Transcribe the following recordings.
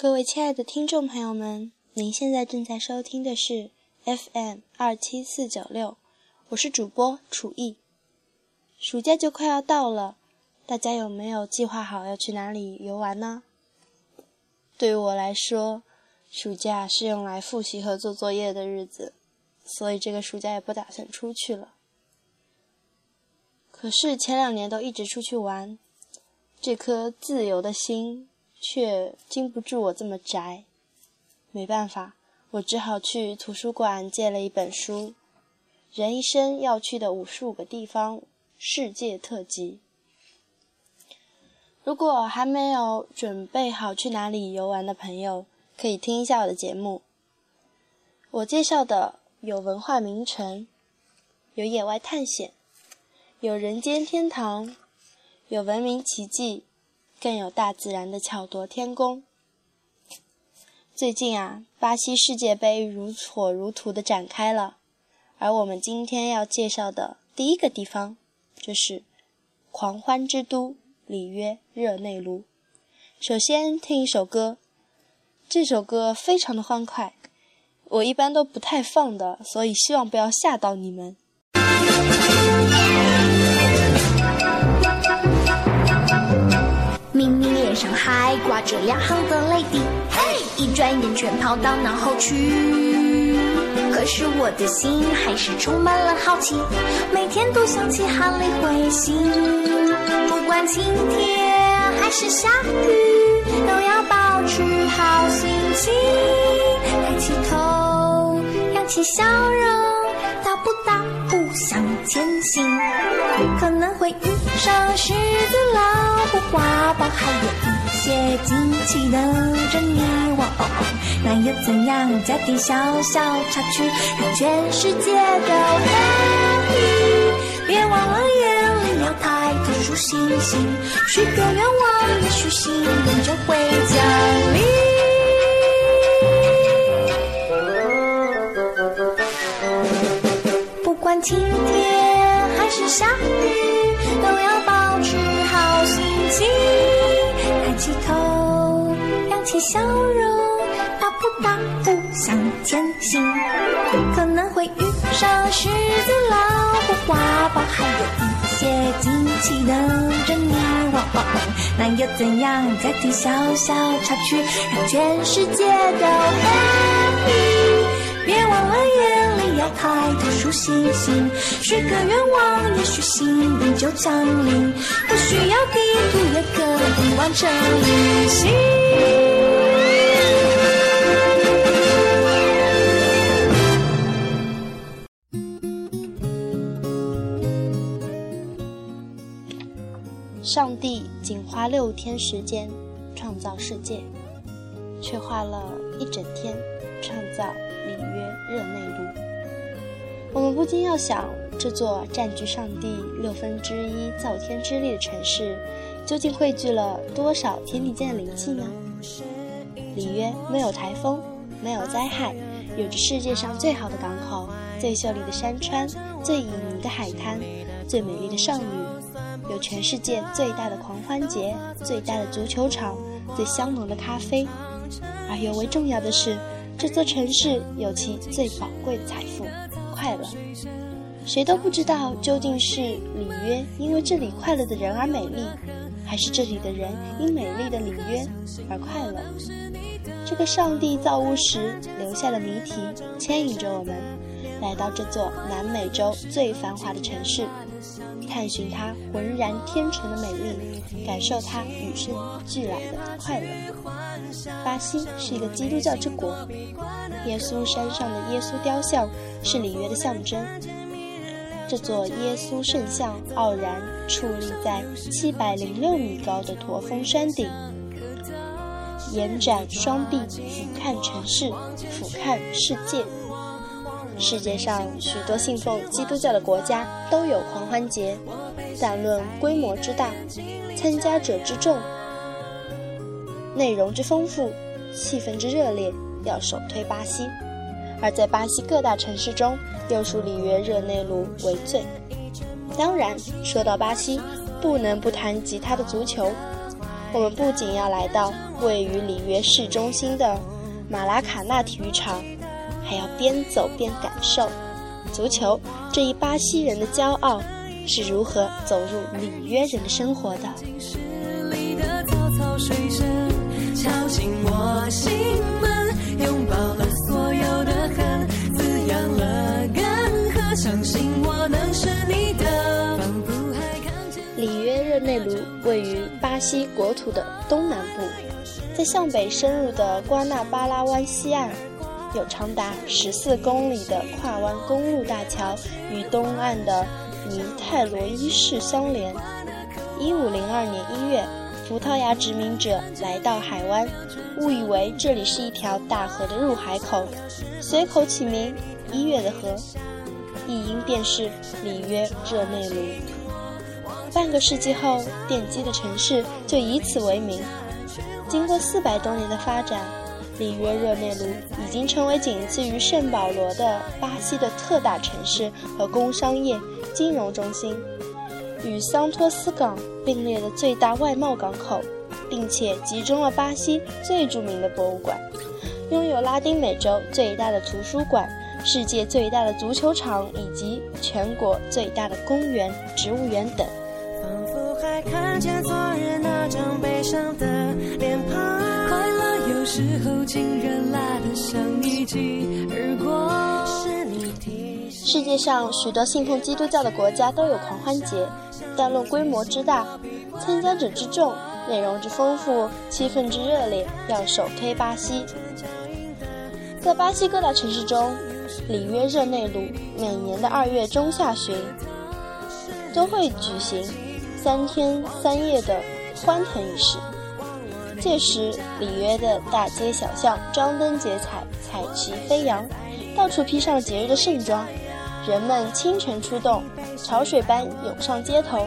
各位亲爱的听众朋友们，您现在正在收听的是 FM 二七四九六，我是主播楚艺。暑假就快要到了，大家有没有计划好要去哪里游玩呢？对于我来说，暑假是用来复习和做作业的日子，所以这个暑假也不打算出去了。可是前两年都一直出去玩，这颗自由的心。却经不住我这么宅，没办法，我只好去图书馆借了一本书，《人一生要去的五十五个地方世界特辑》。如果还没有准备好去哪里游玩的朋友，可以听一下我的节目。我介绍的有文化名城，有野外探险，有人间天堂，有文明奇迹。更有大自然的巧夺天工。最近啊，巴西世界杯如火如荼的展开了，而我们今天要介绍的第一个地方，就是狂欢之都里约热内卢。首先听一首歌，这首歌非常的欢快，我一般都不太放的，所以希望不要吓到你们。上还挂着两行的泪滴，嘿，一转眼全跑到脑后去。可是我的心还是充满了好奇，每天都想起哈利彗星。不管晴天还是下雨，都要保持好心情。抬起头，扬起笑容，大步大步向前行。可能会遇上狮子、老虎、花豹，还有一。些惊奇等着你我，那又怎样？加点小小插曲，让全世界都 happy。别忘了眼里要抬头数星星，许个愿望，也许幸运就会降临。不管晴天还是下雨，保持好心情。抬起头，扬起笑容，大步大步向前行。可能会遇上狮子、老虎、花豹，还有一些惊奇等着你。那又怎样？再听小小插曲，让全世界都欢迎。别忘了眼里要抬头数星星，许个愿望，也许幸运就降临。不需要地图也可以完成旅行。上帝仅花六天时间创造世界，却花了一整天创造。里约热内卢，我们不禁要想，这座占据上帝六分之一造天之力的城市，究竟汇聚了多少天地间的灵气呢？里约没有台风，没有灾害，有着世界上最好的港口、最秀丽的山川、最旖旎的海滩、最美丽的少女，有全世界最大的狂欢节、最大的足球场、最香浓的咖啡，而尤为重要的是。这座城市有其最宝贵的财富——快乐。谁都不知道究竟是里约因为这里快乐的人而美丽，还是这里的人因美丽的里约而快乐。这个上帝造物时留下的谜题，牵引着我们来到这座南美洲最繁华的城市，探寻它浑然天成的美丽，感受它与生俱来的快乐。巴西是一个基督教之国，耶稣山上的耶稣雕像是里约的象征。这座耶稣圣像傲然矗立在七百零六米高的驼峰山顶，延展双臂俯瞰城市，俯瞰世界。世界上许多信奉基督教的国家都有狂欢节，但论规模之大，参加者之众。内容之丰富，气氛之热烈，要首推巴西；而在巴西各大城市中，又属里约热内卢为最。当然，说到巴西，不能不谈及它的足球。我们不仅要来到位于里约市中心的马拉卡纳体育场，还要边走边感受足球这一巴西人的骄傲是如何走入里约人的生活的。里约热内卢位于巴西国土的东南部，在向北深入的瓜纳巴拉湾西岸，有长达十四公里的跨湾公路大桥与东岸的尼泰罗伊市相连。一五零二年一月，葡萄牙殖民者来到海湾，误以为这里是一条大河的入海口，随口起名“一月的河”，译音便是里约热内卢。半个世纪后，奠基的城市就以此为名。经过四百多年的发展，里约热内卢已经成为仅次于圣保罗的巴西的特大城市和工商业、金融中心，与桑托斯港并列的最大外贸港口，并且集中了巴西最著名的博物馆，拥有拉丁美洲最大的图书馆、世界最大的足球场以及全国最大的公园、植物园等。仿佛还看见昨日那张悲伤的脸庞，时候竟然来得像一记而过。世界上许多信奉基督教的国家都有狂欢节，但论规模之大、参加者之众、内容之丰富、气氛之热烈，要首推巴西。在巴西各大城市中，里约热内卢每年的二月中下旬都会举行。三天三夜的欢腾仪式，届时里约的大街小巷张灯结彩，彩旗飞扬，到处披上节日的盛装，人们清晨出动，潮水般涌上街头，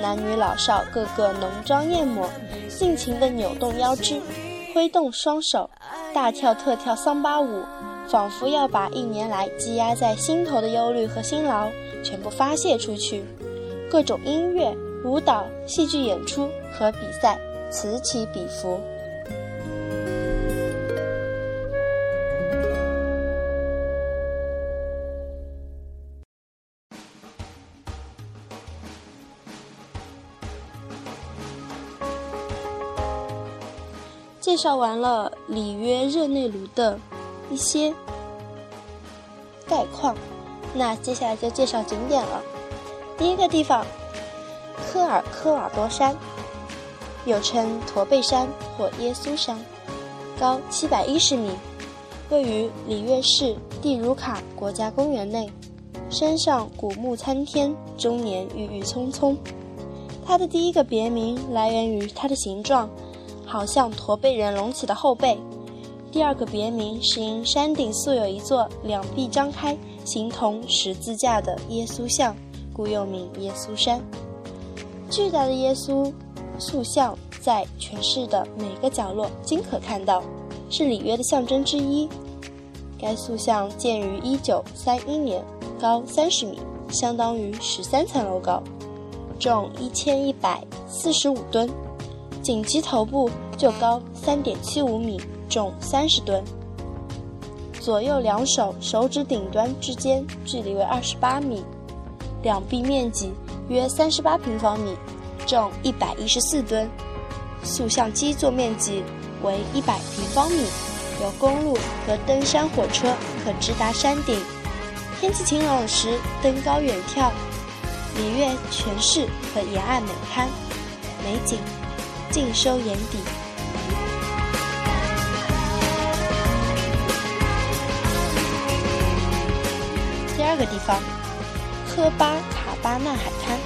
男女老少个个浓妆艳抹，尽情地扭动腰肢，挥动双手，大跳特跳桑巴舞，仿佛要把一年来积压在心头的忧虑和辛劳全部发泄出去，各种音乐。舞蹈、戏剧演出和比赛此起彼伏。介绍完了里约热内卢的一些概况，那接下来就介绍景点了。第一个地方。科尔科瓦多山，又称驼背山或耶稣山，高七百一十米，位于里约市蒂茹卡国家公园内。山上古木参天，终年郁郁葱葱。它的第一个别名来源于它的形状，好像驼背人隆起的后背。第二个别名是因山顶素有一座两臂张开、形同十字架的耶稣像，故又名耶稣山。巨大的耶稣塑像在全市的每个角落均可看到，是里约的象征之一。该塑像建于1931年，高30米，相当于13层楼高，重1145吨。仅其头部就高3.75米，重30吨。左右两手手指顶端之间距离为28米，两臂面积。约三十八平方米，重一百一十四吨，塑像基座面积为一百平方米，有公路和登山火车可直达山顶。天气晴朗时，登高远眺，里约全市和沿岸美滩美景尽收眼底。第二个地方，科巴卡。巴纳海滩，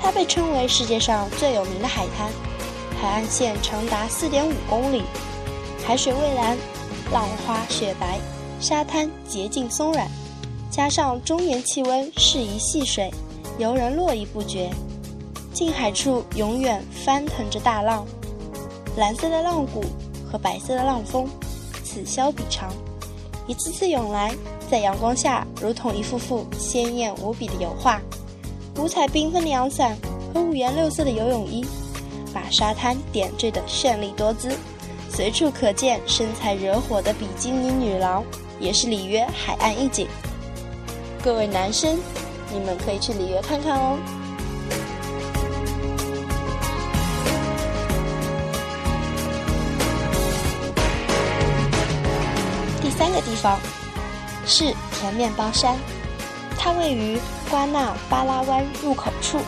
它被称为世界上最有名的海滩。海岸线长达4.5公里，海水蔚蓝，浪花雪白，沙滩洁净松软，加上中年气温适宜戏水，游人络绎不绝。近海处永远翻腾着大浪，蓝色的浪谷和白色的浪峰，此消彼长，一次次涌来。在阳光下，如同一幅幅鲜艳无比的油画。五彩缤纷的阳伞和五颜六色的游泳衣，把沙滩点缀的绚丽多姿，随处可见身材惹火的比基尼女郎，也是里约海岸一景。各位男生，你们可以去里约看看哦。第三个地方是甜面包山，它位于瓜纳巴拉湾入口处，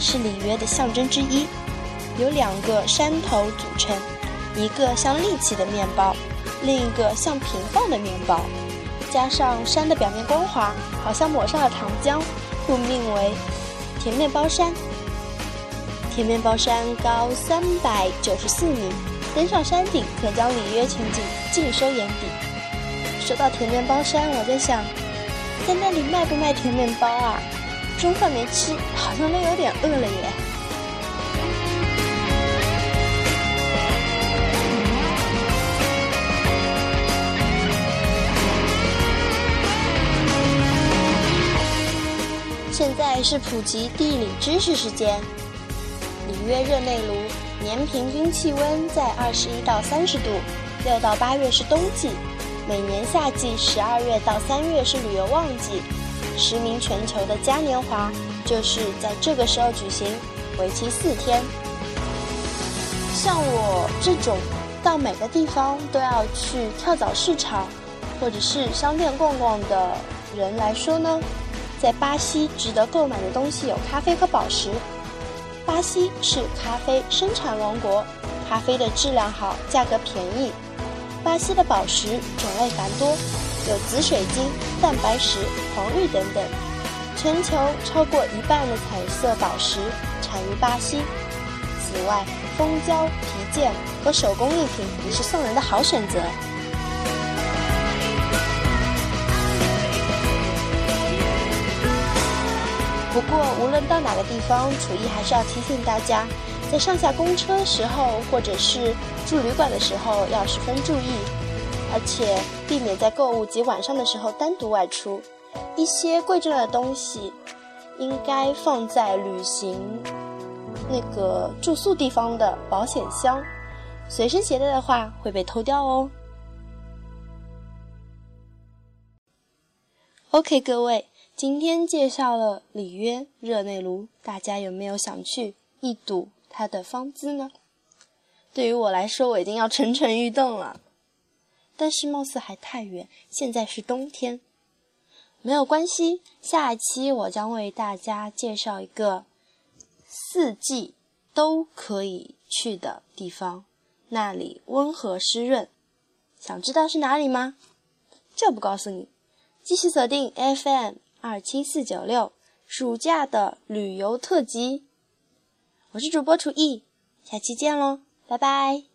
是里约的象征之一。由两个山头组成，一个像立起的面包，另一个像平放的面包。加上山的表面光滑，好像抹上了糖浆，故命为甜面包山。甜面包山高三百九十四米，登上山顶可将里约全景尽收眼底。说到甜面包山，我在想，在那里卖不卖甜面包啊？中饭没吃，好像都有点饿了耶。现在是普及地理知识时间。里约热内卢年平均气温在二十一到三十度，六到八月是冬季，每年夏季十二月到三月是旅游旺季，驰名全球的嘉年华就是在这个时候举行，为期四天。像我这种到每个地方都要去跳蚤市场或者是商店逛逛的人来说呢？在巴西值得购买的东西有咖啡和宝石。巴西是咖啡生产王国，咖啡的质量好，价格便宜。巴西的宝石种类繁多，有紫水晶、蛋白石、黄玉等等。全球超过一半的彩色宝石产于巴西。此外，蜂胶、皮件和手工艺品也是送人的好选择。不过，无论到哪个地方，楚艺还是要提醒大家，在上下公车时候，或者是住旅馆的时候，要十分注意，而且避免在购物及晚上的时候单独外出。一些贵重的东西，应该放在旅行那个住宿地方的保险箱，随身携带的话会被偷掉哦。OK，各位。今天介绍了里约热内卢，大家有没有想去一睹它的芳姿呢？对于我来说，我已经要蠢蠢欲动了。但是貌似还太远，现在是冬天。没有关系，下一期我将为大家介绍一个四季都可以去的地方，那里温和湿润。想知道是哪里吗？就不告诉你，继续锁定 FM。二七四九六，暑假的旅游特辑。我是主播楚艺，下期见喽，拜拜。